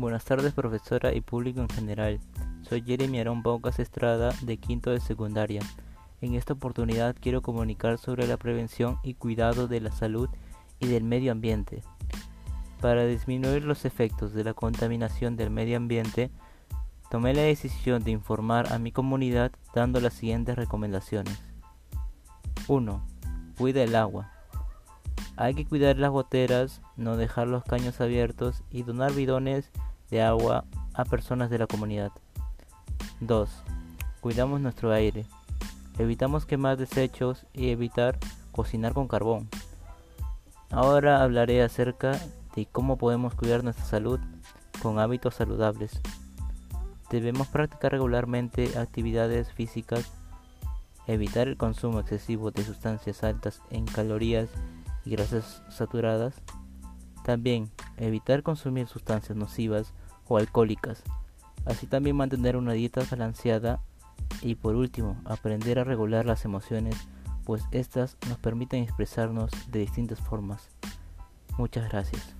Buenas tardes profesora y público en general. Soy Jeremy Arón Bocas Estrada de quinto de secundaria. En esta oportunidad quiero comunicar sobre la prevención y cuidado de la salud y del medio ambiente. Para disminuir los efectos de la contaminación del medio ambiente, tomé la decisión de informar a mi comunidad dando las siguientes recomendaciones. 1. Cuida el agua. Hay que cuidar las goteras, no dejar los caños abiertos y donar bidones de agua a personas de la comunidad. 2. Cuidamos nuestro aire. Evitamos quemar desechos y evitar cocinar con carbón. Ahora hablaré acerca de cómo podemos cuidar nuestra salud con hábitos saludables. Debemos practicar regularmente actividades físicas, evitar el consumo excesivo de sustancias altas en calorías y grasas saturadas. También evitar consumir sustancias nocivas o alcohólicas. Así también mantener una dieta balanceada y por último aprender a regular las emociones pues estas nos permiten expresarnos de distintas formas. Muchas gracias.